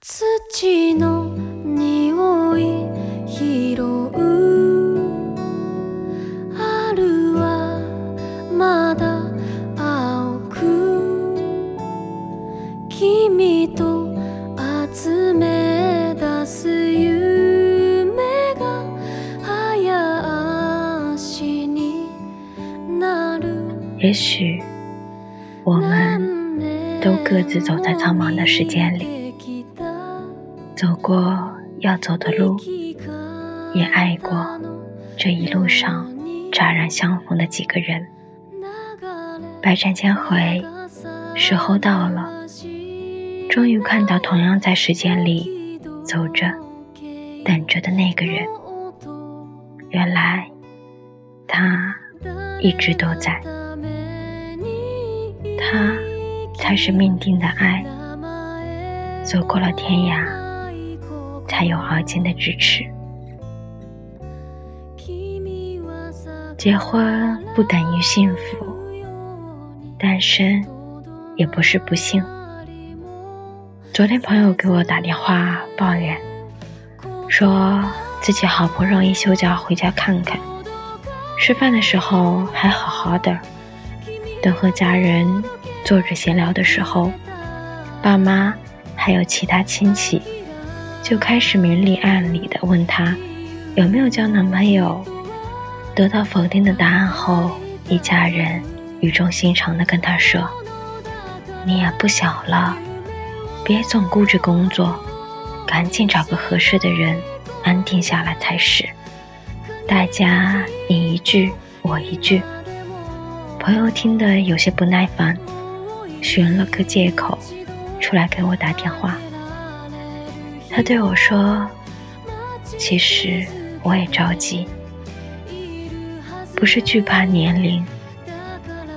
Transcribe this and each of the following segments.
土の匂い拾う。春はまだ青く。君と集め出す夢が早足になる。也许我们都各自走在苍茫的时间里。走过要走的路，也爱过这一路上乍然相逢的几个人。百转千回，时候到了，终于看到同样在时间里走着、等着的那个人。原来，他一直都在。他才是命定的爱，走过了天涯，才有而今的支持。结婚不等于幸福，单身也不是不幸。昨天朋友给我打电话抱怨，说自己好不容易休假回家看看，吃饭的时候还好好的。等和家人坐着闲聊的时候，爸妈还有其他亲戚就开始明里暗里的问他有没有交男朋友。得到否定的答案后，一家人语重心长的跟他说：“你也不小了，别总顾着工作，赶紧找个合适的人安定下来才是。”大家你一句我一句。朋友听得有些不耐烦，寻了个借口出来给我打电话。他对我说：“其实我也着急，不是惧怕年龄，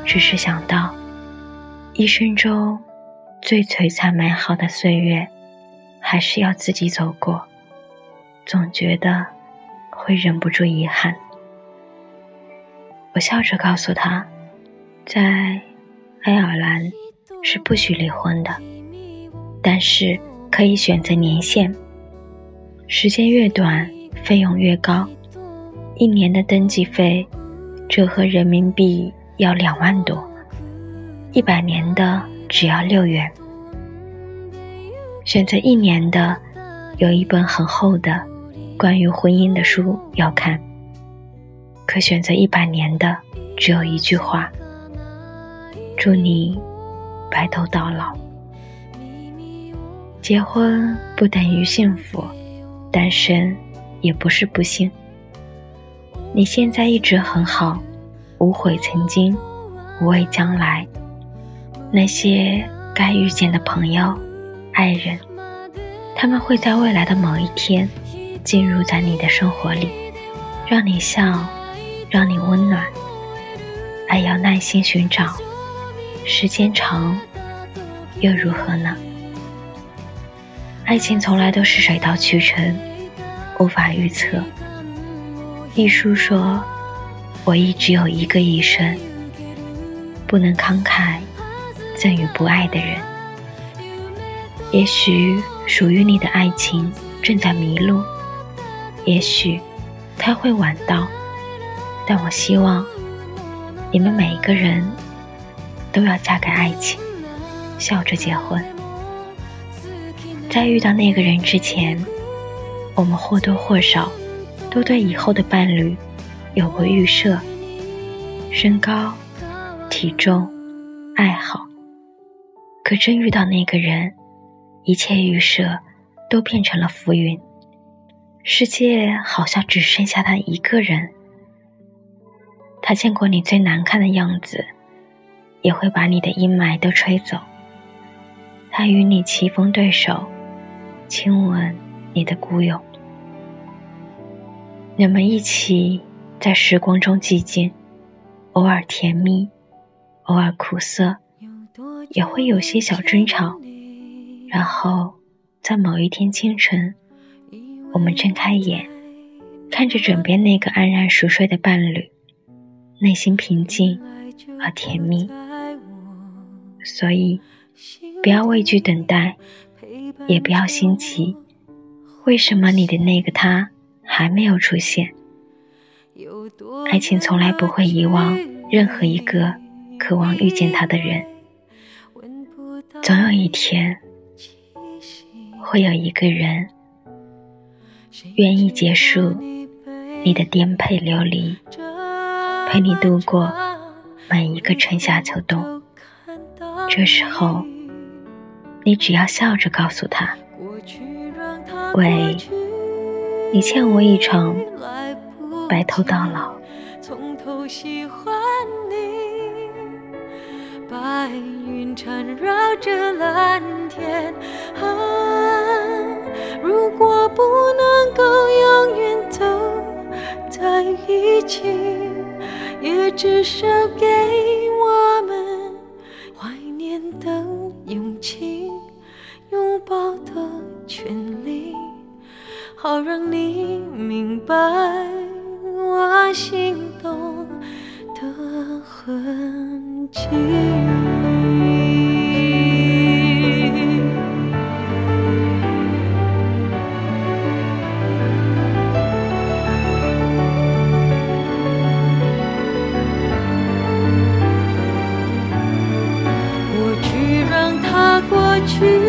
只是想到一生中最璀璨美好的岁月，还是要自己走过，总觉得会忍不住遗憾。”我笑着告诉他。在爱尔兰是不许离婚的，但是可以选择年限，时间越短费用越高，一年的登记费折合人民币要两万多，一百年的只要六元。选择一年的，有一本很厚的关于婚姻的书要看，可选择一百年的，只有一句话。祝你白头到老。结婚不等于幸福，单身也不是不幸。你现在一直很好，无悔曾经，无畏将来。那些该遇见的朋友、爱人，他们会在未来的某一天进入在你的生活里，让你笑，让你温暖。爱要耐心寻找。时间长，又如何呢？爱情从来都是水到渠成，无法预测。一书说：“我亦只有一个一生，不能慷慨赠予不爱的人。也许属于你的爱情正在迷路，也许他会晚到，但我希望你们每一个人。”都要嫁给爱情，笑着结婚。在遇到那个人之前，我们或多或少都对以后的伴侣有过预设：身高、体重、爱好。可真遇到那个人，一切预设都变成了浮云。世界好像只剩下他一个人。他见过你最难看的样子。也会把你的阴霾都吹走。他与你棋逢对手，亲吻你的孤勇。你们一起在时光中寂静，偶尔甜蜜，偶尔苦涩，也会有些小争吵。然后在某一天清晨，我们睁开眼，看着枕边那个安然熟睡的伴侣，内心平静而甜蜜。所以，不要畏惧等待，也不要心急。为什么你的那个他还没有出现？爱情从来不会遗忘任何一个渴望遇见他的人。总有一天，会有一个人愿意结束你的颠沛流离，陪你度过每一个春夏秋冬。这时候，你只要笑着告诉他：“喂，你欠我一场白头到老。”白云缠绕着蓝天，如果不能够永远走在一起，也至少给我们怀念的勇气，拥抱的权利，好让你明白我心动的痕迹。过去让它过去